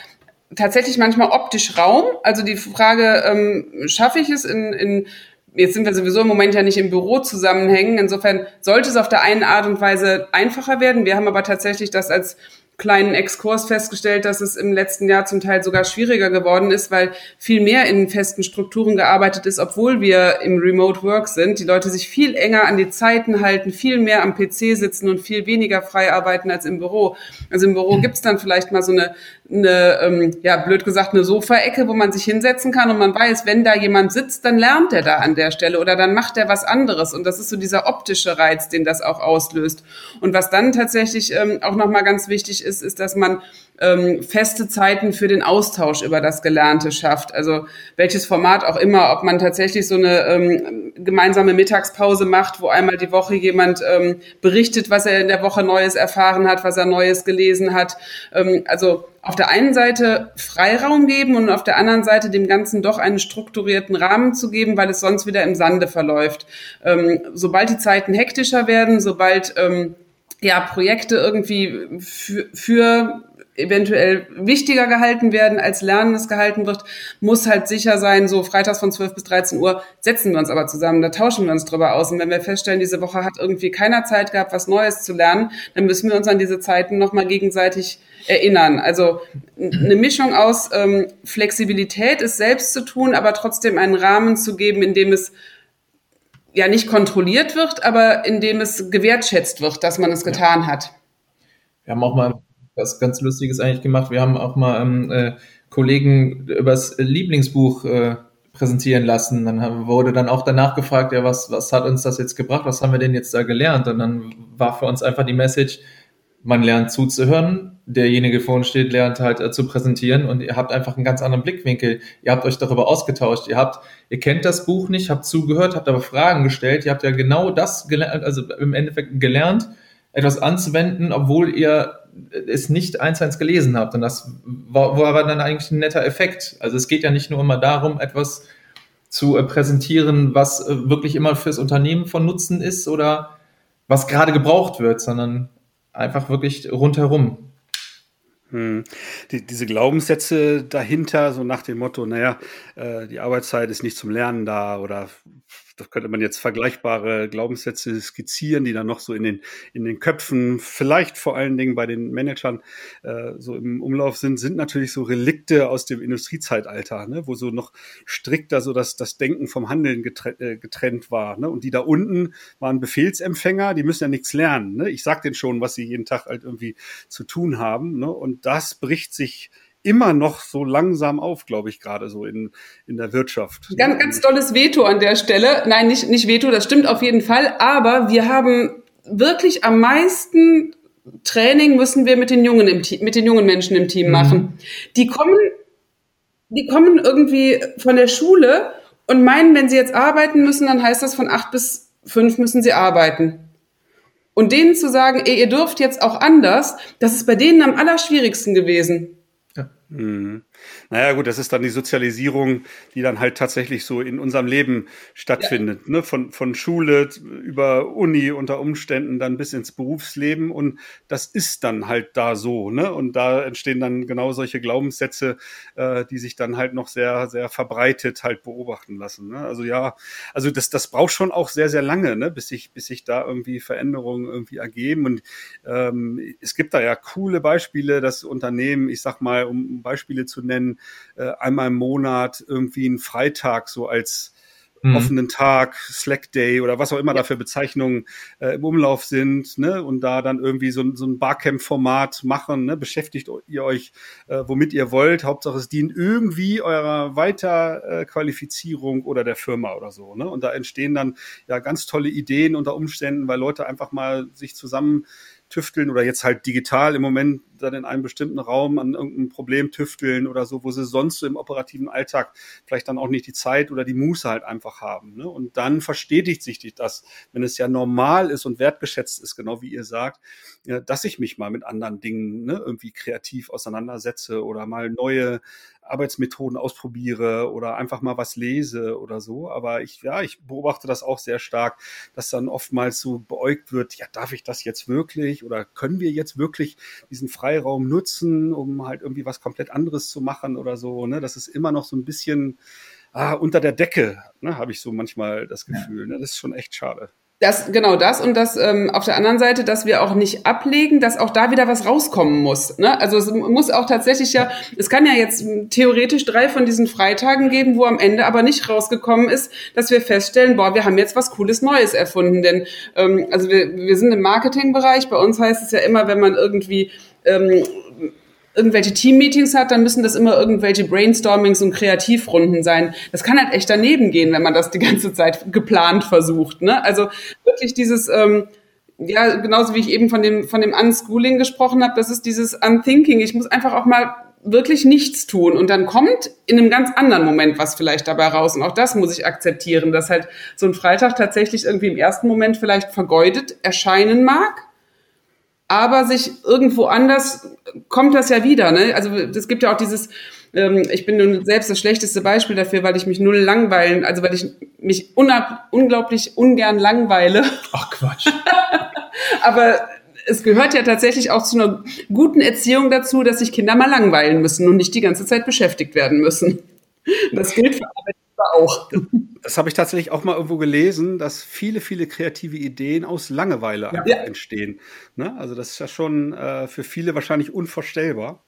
tatsächlich manchmal optisch Raum. Also die Frage, ähm, schaffe ich es in, in jetzt sind wir sowieso im Moment ja nicht im Büro zusammenhängen. Insofern sollte es auf der einen Art und Weise einfacher werden. Wir haben aber tatsächlich das als kleinen Exkurs festgestellt, dass es im letzten Jahr zum Teil sogar schwieriger geworden ist, weil viel mehr in festen Strukturen gearbeitet ist, obwohl wir im Remote Work sind. Die Leute sich viel enger an die Zeiten halten, viel mehr am PC sitzen und viel weniger frei arbeiten als im Büro. Also im Büro gibt's dann vielleicht mal so eine, eine ähm, ja blöd gesagt, eine Sofaecke, wo man sich hinsetzen kann und man weiß, wenn da jemand sitzt, dann lernt er da an der Stelle oder dann macht er was anderes. Und das ist so dieser optische Reiz, den das auch auslöst. Und was dann tatsächlich ähm, auch nochmal ganz wichtig ist, ist, dass man ähm, feste Zeiten für den Austausch über das Gelernte schafft. Also welches Format auch immer, ob man tatsächlich so eine ähm, gemeinsame Mittagspause macht, wo einmal die Woche jemand ähm, berichtet, was er in der Woche Neues erfahren hat, was er Neues gelesen hat. Ähm, also auf der einen Seite Freiraum geben und auf der anderen Seite dem Ganzen doch einen strukturierten Rahmen zu geben, weil es sonst wieder im Sande verläuft. Ähm, sobald die Zeiten hektischer werden, sobald ähm, ja, Projekte irgendwie für, für eventuell wichtiger gehalten werden, als Lernen es gehalten wird, muss halt sicher sein, so freitags von 12 bis 13 Uhr setzen wir uns aber zusammen, da tauschen wir uns drüber aus. Und wenn wir feststellen, diese Woche hat irgendwie keiner Zeit gehabt, was Neues zu lernen, dann müssen wir uns an diese Zeiten nochmal gegenseitig erinnern. Also eine Mischung aus ähm, Flexibilität, es selbst zu tun, aber trotzdem einen Rahmen zu geben, in dem es ja nicht kontrolliert wird, aber indem es gewertschätzt wird, dass man es getan ja. hat. Wir haben auch mal was ganz Lustiges eigentlich gemacht. Wir haben auch mal ähm, äh, Kollegen übers Lieblingsbuch äh, präsentieren lassen. Dann wurde dann auch danach gefragt, ja, was, was hat uns das jetzt gebracht? Was haben wir denn jetzt da gelernt? Und dann war für uns einfach die Message, man lernt zuzuhören, derjenige vor uns steht, lernt halt äh, zu präsentieren und ihr habt einfach einen ganz anderen Blickwinkel. Ihr habt euch darüber ausgetauscht. Ihr habt, ihr kennt das Buch nicht, habt zugehört, habt aber Fragen gestellt. Ihr habt ja genau das gelernt, also im Endeffekt gelernt, etwas anzuwenden, obwohl ihr es nicht eins eins gelesen habt. Und das war, war dann eigentlich ein netter Effekt. Also es geht ja nicht nur immer darum, etwas zu äh, präsentieren, was äh, wirklich immer fürs Unternehmen von Nutzen ist oder was gerade gebraucht wird, sondern einfach wirklich rundherum. Hm. Die, diese Glaubenssätze dahinter, so nach dem Motto, naja, äh, die Arbeitszeit ist nicht zum Lernen da oder da könnte man jetzt vergleichbare Glaubenssätze skizzieren, die dann noch so in den, in den Köpfen, vielleicht vor allen Dingen bei den Managern äh, so im Umlauf sind, sind natürlich so Relikte aus dem Industriezeitalter, ne, wo so noch strikter so das, das Denken vom Handeln getrennt, äh, getrennt war. Ne? Und die da unten waren Befehlsempfänger, die müssen ja nichts lernen. Ne? Ich sag denen schon, was sie jeden Tag halt irgendwie zu tun haben. Ne? Und das bricht sich immer noch so langsam auf, glaube ich, gerade so in, in der Wirtschaft. Ganz, ganz tolles Veto an der Stelle. Nein, nicht, nicht Veto, das stimmt auf jeden Fall. Aber wir haben wirklich am meisten Training müssen wir mit den jungen im Team, mit den jungen Menschen im Team mhm. machen. Die kommen, die kommen irgendwie von der Schule und meinen, wenn sie jetzt arbeiten müssen, dann heißt das von acht bis fünf müssen sie arbeiten. Und denen zu sagen, ey, ihr dürft jetzt auch anders, das ist bei denen am allerschwierigsten gewesen. Mhm. Naja, gut, das ist dann die Sozialisierung, die dann halt tatsächlich so in unserem Leben stattfindet. Ja. Ne? Von, von Schule über Uni unter Umständen dann bis ins Berufsleben. Und das ist dann halt da so. Ne? Und da entstehen dann genau solche Glaubenssätze, äh, die sich dann halt noch sehr, sehr verbreitet halt beobachten lassen. Ne? Also ja, also das, das braucht schon auch sehr, sehr lange, ne? bis sich, bis sich da irgendwie Veränderungen irgendwie ergeben. Und ähm, es gibt da ja coole Beispiele, dass Unternehmen, ich sag mal, um Beispiele zu nennen, äh, einmal im Monat irgendwie einen Freitag so als mhm. offenen Tag, Slack Day oder was auch immer ja. da für Bezeichnungen äh, im Umlauf sind, ne? Und da dann irgendwie so, so ein Barcamp-Format machen, ne? Beschäftigt ihr euch, äh, womit ihr wollt. Hauptsache es dient irgendwie eurer Weiterqualifizierung oder der Firma oder so, ne? Und da entstehen dann ja ganz tolle Ideen unter Umständen, weil Leute einfach mal sich zusammen tüfteln oder jetzt halt digital im Moment dann in einem bestimmten Raum an irgendeinem Problem tüfteln oder so, wo sie sonst so im operativen Alltag vielleicht dann auch nicht die Zeit oder die Muße halt einfach haben. Ne? Und dann verstetigt sich das, wenn es ja normal ist und wertgeschätzt ist, genau wie ihr sagt, ja, dass ich mich mal mit anderen Dingen ne, irgendwie kreativ auseinandersetze oder mal neue Arbeitsmethoden ausprobiere oder einfach mal was lese oder so. Aber ich, ja, ich beobachte das auch sehr stark, dass dann oftmals so beäugt wird, ja, darf ich das jetzt wirklich oder können wir jetzt wirklich diesen Freiraum nutzen, um halt irgendwie was komplett anderes zu machen oder so. Ne? Das ist immer noch so ein bisschen ah, unter der Decke, ne, habe ich so manchmal das Gefühl. Ne? Das ist schon echt schade Das, genau das und das ähm, auf der anderen Seite, dass wir auch nicht ablegen, dass auch da wieder was rauskommen muss. Ne? Also es muss auch tatsächlich ja, es kann ja jetzt theoretisch drei von diesen Freitagen geben, wo am Ende aber nicht rausgekommen ist, dass wir feststellen, boah, wir haben jetzt was Cooles Neues erfunden. Denn ähm, also wir, wir sind im Marketingbereich, bei uns heißt es ja immer, wenn man irgendwie ähm, irgendwelche Teammeetings hat, dann müssen das immer irgendwelche Brainstormings und Kreativrunden sein. Das kann halt echt daneben gehen, wenn man das die ganze Zeit geplant versucht. Ne? Also wirklich dieses, ähm, ja, genauso wie ich eben von dem, von dem Unschooling gesprochen habe, das ist dieses Unthinking. Ich muss einfach auch mal wirklich nichts tun und dann kommt in einem ganz anderen Moment was vielleicht dabei raus und auch das muss ich akzeptieren, dass halt so ein Freitag tatsächlich irgendwie im ersten Moment vielleicht vergeudet erscheinen mag, aber sich irgendwo anders kommt das ja wieder. Ne? Also es gibt ja auch dieses, ähm, ich bin nun selbst das schlechteste Beispiel dafür, weil ich mich null langweilen, also weil ich mich unglaublich ungern langweile. Ach Quatsch. aber es gehört ja tatsächlich auch zu einer guten Erziehung dazu, dass sich Kinder mal langweilen müssen und nicht die ganze Zeit beschäftigt werden müssen. Das gilt für Arbeit auch. Das habe ich tatsächlich auch mal irgendwo gelesen, dass viele, viele kreative Ideen aus Langeweile ja. entstehen. Ne? Also das ist ja schon äh, für viele wahrscheinlich unvorstellbar.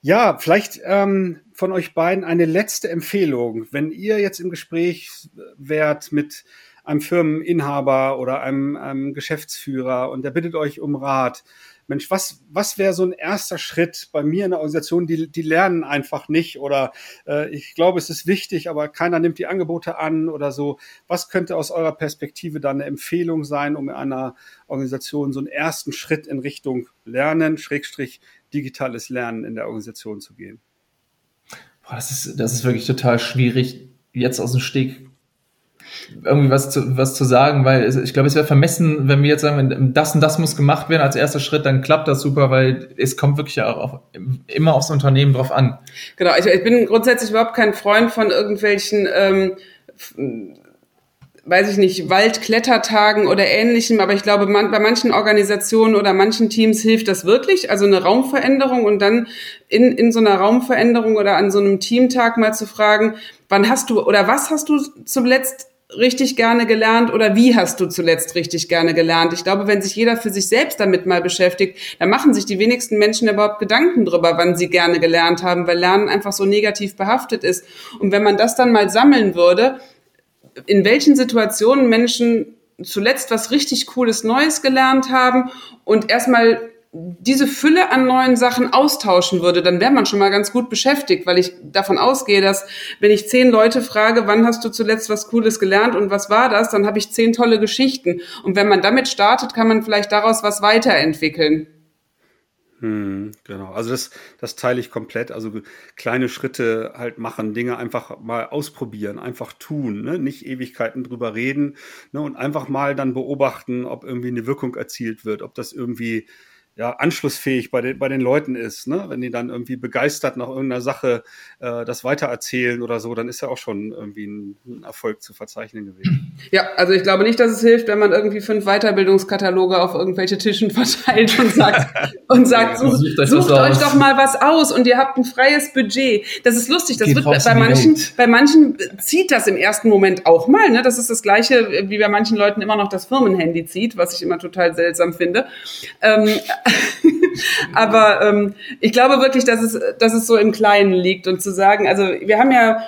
Ja, vielleicht ähm, von euch beiden eine letzte Empfehlung. Wenn ihr jetzt im Gespräch wärt mit einem Firmeninhaber oder einem, einem Geschäftsführer und der bittet euch um Rat, Mensch, was, was wäre so ein erster Schritt bei mir in der Organisation? Die, die lernen einfach nicht oder äh, ich glaube, es ist wichtig, aber keiner nimmt die Angebote an oder so. Was könnte aus eurer Perspektive dann eine Empfehlung sein, um in einer Organisation so einen ersten Schritt in Richtung Lernen, Schrägstrich digitales Lernen in der Organisation zu gehen? Boah, das ist, das ist wirklich total schwierig, jetzt aus dem Steg irgendwie was zu, was zu sagen, weil ich glaube, es wäre vermessen, wenn wir jetzt sagen, wenn das und das muss gemacht werden als erster Schritt, dann klappt das super, weil es kommt wirklich auch auf, immer aufs Unternehmen drauf an. Genau, ich, ich, bin grundsätzlich überhaupt kein Freund von irgendwelchen ähm, weiß ich nicht, Waldklettertagen oder ähnlichem, aber ich glaube, man, bei manchen Organisationen oder manchen Teams hilft das wirklich, also eine Raumveränderung und dann in, in so einer Raumveränderung oder an so einem Teamtag mal zu fragen, wann hast du oder was hast du zuletzt richtig gerne gelernt oder wie hast du zuletzt richtig gerne gelernt? Ich glaube, wenn sich jeder für sich selbst damit mal beschäftigt, dann machen sich die wenigsten Menschen überhaupt Gedanken drüber, wann sie gerne gelernt haben, weil Lernen einfach so negativ behaftet ist. Und wenn man das dann mal sammeln würde, in welchen Situationen Menschen zuletzt was richtig Cooles Neues gelernt haben und erstmal diese Fülle an neuen Sachen austauschen würde, dann wäre man schon mal ganz gut beschäftigt, weil ich davon ausgehe, dass wenn ich zehn Leute frage, wann hast du zuletzt was Cooles gelernt und was war das, dann habe ich zehn tolle Geschichten. Und wenn man damit startet, kann man vielleicht daraus was weiterentwickeln. Hm, genau, also das, das teile ich komplett. Also kleine Schritte halt machen, Dinge einfach mal ausprobieren, einfach tun, ne? nicht Ewigkeiten drüber reden ne? und einfach mal dann beobachten, ob irgendwie eine Wirkung erzielt wird, ob das irgendwie ja, anschlussfähig bei den, bei den Leuten ist, ne? Wenn die dann irgendwie begeistert nach irgendeiner Sache äh, das weitererzählen oder so, dann ist ja auch schon irgendwie ein, ein, Erfolg zu verzeichnen gewesen. Ja, also ich glaube nicht, dass es hilft, wenn man irgendwie fünf Weiterbildungskataloge auf irgendwelche Tischen verteilt und sagt, und sagt, sucht, sucht, sucht euch doch mal was aus und ihr habt ein freies Budget. Das ist lustig, das Geht wird bei manchen, bei manchen zieht das im ersten Moment auch mal, ne? Das ist das Gleiche, wie bei manchen Leuten immer noch das Firmenhandy zieht, was ich immer total seltsam finde. Ähm, Aber ähm, ich glaube wirklich, dass es, dass es so im Kleinen liegt und zu sagen, also wir haben ja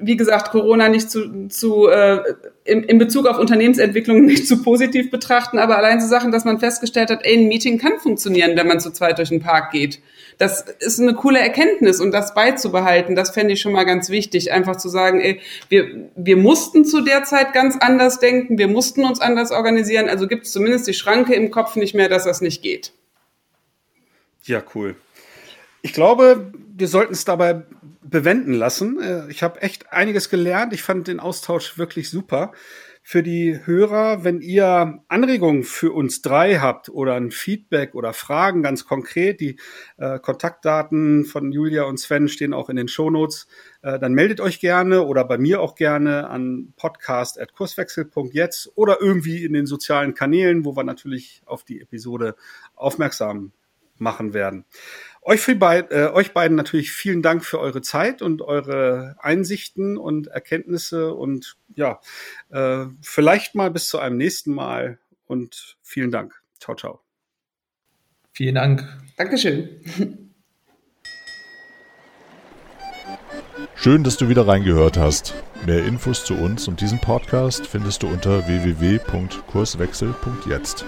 wie gesagt, Corona nicht zu, zu äh, in, in Bezug auf Unternehmensentwicklung nicht zu positiv betrachten, aber allein so Sachen, dass man festgestellt hat, ey, ein Meeting kann funktionieren, wenn man zu zweit durch den Park geht. Das ist eine coole Erkenntnis und das beizubehalten, das fände ich schon mal ganz wichtig, einfach zu sagen, ey, wir, wir mussten zu der Zeit ganz anders denken, wir mussten uns anders organisieren, also gibt es zumindest die Schranke im Kopf nicht mehr, dass das nicht geht. Ja, cool. Ich glaube, wir sollten es dabei bewenden lassen. Äh, ich habe echt einiges gelernt. Ich fand den Austausch wirklich super. Für die Hörer, wenn ihr Anregungen für uns drei habt oder ein Feedback oder Fragen ganz konkret, die äh, Kontaktdaten von Julia und Sven stehen auch in den Shownotes, äh, dann meldet euch gerne oder bei mir auch gerne an podcast.kurswechsel.jetzt oder irgendwie in den sozialen Kanälen, wo wir natürlich auf die Episode aufmerksam machen werden. Euch, für beid, äh, euch beiden natürlich vielen Dank für eure Zeit und eure Einsichten und Erkenntnisse und ja, äh, vielleicht mal bis zu einem nächsten Mal und vielen Dank. Ciao, ciao. Vielen Dank. Dankeschön. Schön, dass du wieder reingehört hast. Mehr Infos zu uns und diesem Podcast findest du unter www.kurswechsel.jetzt.